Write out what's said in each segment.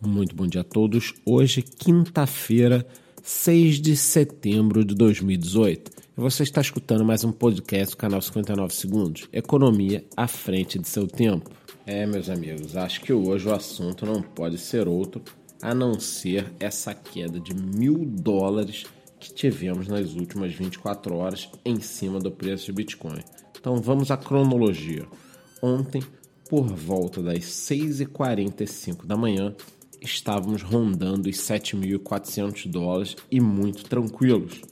Muito bom dia a todos. Hoje, quinta-feira, 6 de setembro de 2018. E você está escutando mais um podcast do canal 59 Segundos. Economia à frente de seu tempo. É, meus amigos, acho que hoje o assunto não pode ser outro a não ser essa queda de mil dólares que tivemos nas últimas 24 horas em cima do preço de Bitcoin. Então vamos à cronologia. Ontem, por volta das 6h45 da manhã, estávamos rondando os 7.400 dólares e muito tranquilos.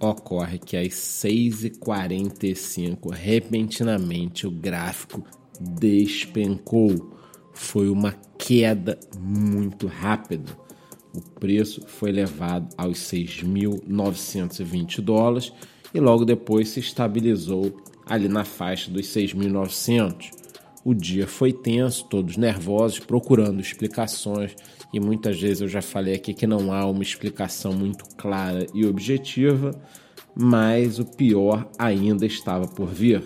Ocorre que às 6h45, repentinamente, o gráfico despencou. Foi uma queda muito rápida. O preço foi levado aos 6.920 dólares e logo depois se estabilizou ali na faixa dos 6.900 o dia foi tenso, todos nervosos, procurando explicações, e muitas vezes eu já falei aqui que não há uma explicação muito clara e objetiva, mas o pior ainda estava por vir.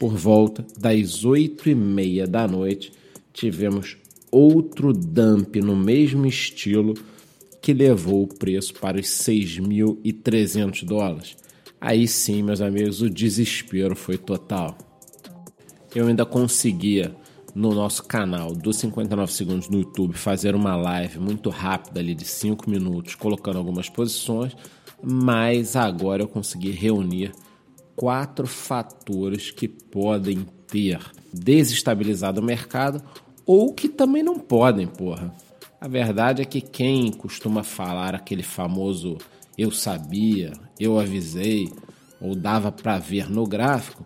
Por volta das oito e meia da noite, tivemos outro dump no mesmo estilo que levou o preço para os 6.300 dólares. Aí sim, meus amigos, o desespero foi total eu ainda conseguia no nosso canal dos 59 segundos no YouTube fazer uma live muito rápida ali de 5 minutos, colocando algumas posições, mas agora eu consegui reunir quatro fatores que podem ter desestabilizado o mercado ou que também não podem, porra. A verdade é que quem costuma falar aquele famoso eu sabia, eu avisei ou dava para ver no gráfico,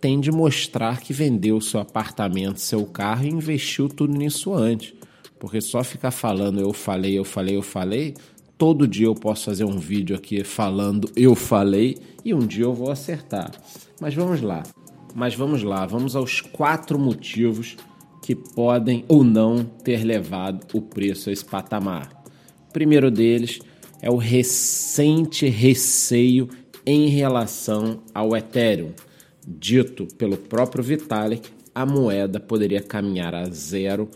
tem de mostrar que vendeu seu apartamento, seu carro e investiu tudo nisso antes. Porque só ficar falando eu falei, eu falei, eu falei, todo dia eu posso fazer um vídeo aqui falando eu falei e um dia eu vou acertar. Mas vamos lá. Mas vamos lá, vamos aos quatro motivos que podem ou não ter levado o preço a esse patamar. O primeiro deles é o recente receio em relação ao Ethereum. Dito pelo próprio Vitalik, a moeda poderia caminhar a zero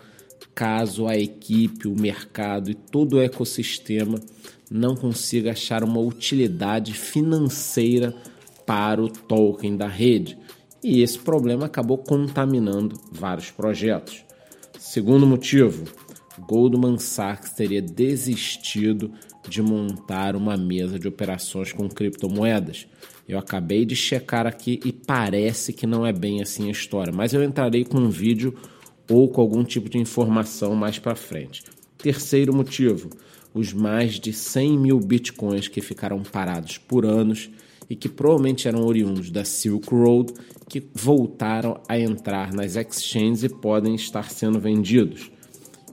caso a equipe, o mercado e todo o ecossistema não consiga achar uma utilidade financeira para o token da rede. E esse problema acabou contaminando vários projetos. Segundo motivo, Goldman Sachs teria desistido de montar uma mesa de operações com criptomoedas. Eu acabei de checar aqui e parece que não é bem assim a história, mas eu entrarei com um vídeo ou com algum tipo de informação mais para frente. Terceiro motivo: os mais de 100 mil bitcoins que ficaram parados por anos e que provavelmente eram oriundos da Silk Road, que voltaram a entrar nas exchanges e podem estar sendo vendidos.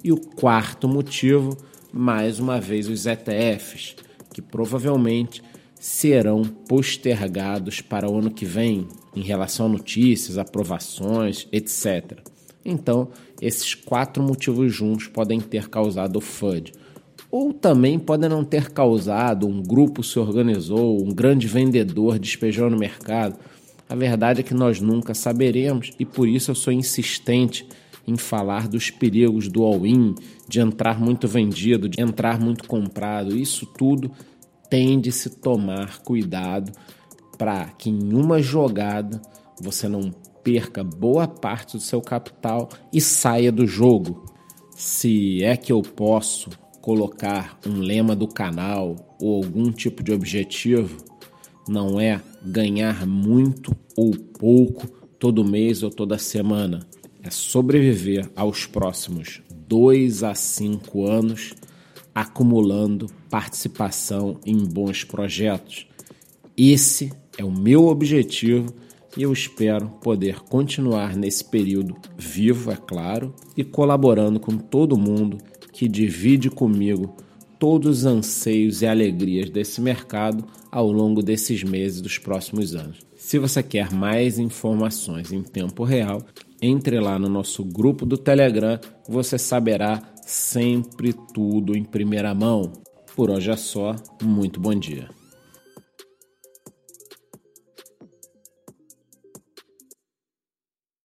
E o quarto motivo, mais uma vez, os ETFs, que provavelmente serão postergados para o ano que vem em relação a notícias, aprovações, etc. Então, esses quatro motivos juntos podem ter causado o FUD. Ou também podem não ter causado, um grupo se organizou, um grande vendedor despejou no mercado. A verdade é que nós nunca saberemos e por isso eu sou insistente em falar dos perigos do all-in, de entrar muito vendido, de entrar muito comprado. Isso tudo tem de se tomar cuidado para que em uma jogada você não perca boa parte do seu capital e saia do jogo. Se é que eu posso colocar um lema do canal ou algum tipo de objetivo, não é ganhar muito ou pouco todo mês ou toda semana é sobreviver aos próximos dois a cinco anos acumulando participação em bons projetos. Esse é o meu objetivo e eu espero poder continuar nesse período vivo, é claro, e colaborando com todo mundo que divide comigo todos os anseios e alegrias desse mercado ao longo desses meses dos próximos anos. Se você quer mais informações em tempo real, entre lá no nosso grupo do Telegram, você saberá sempre tudo em primeira mão. Por hoje é só, muito bom dia.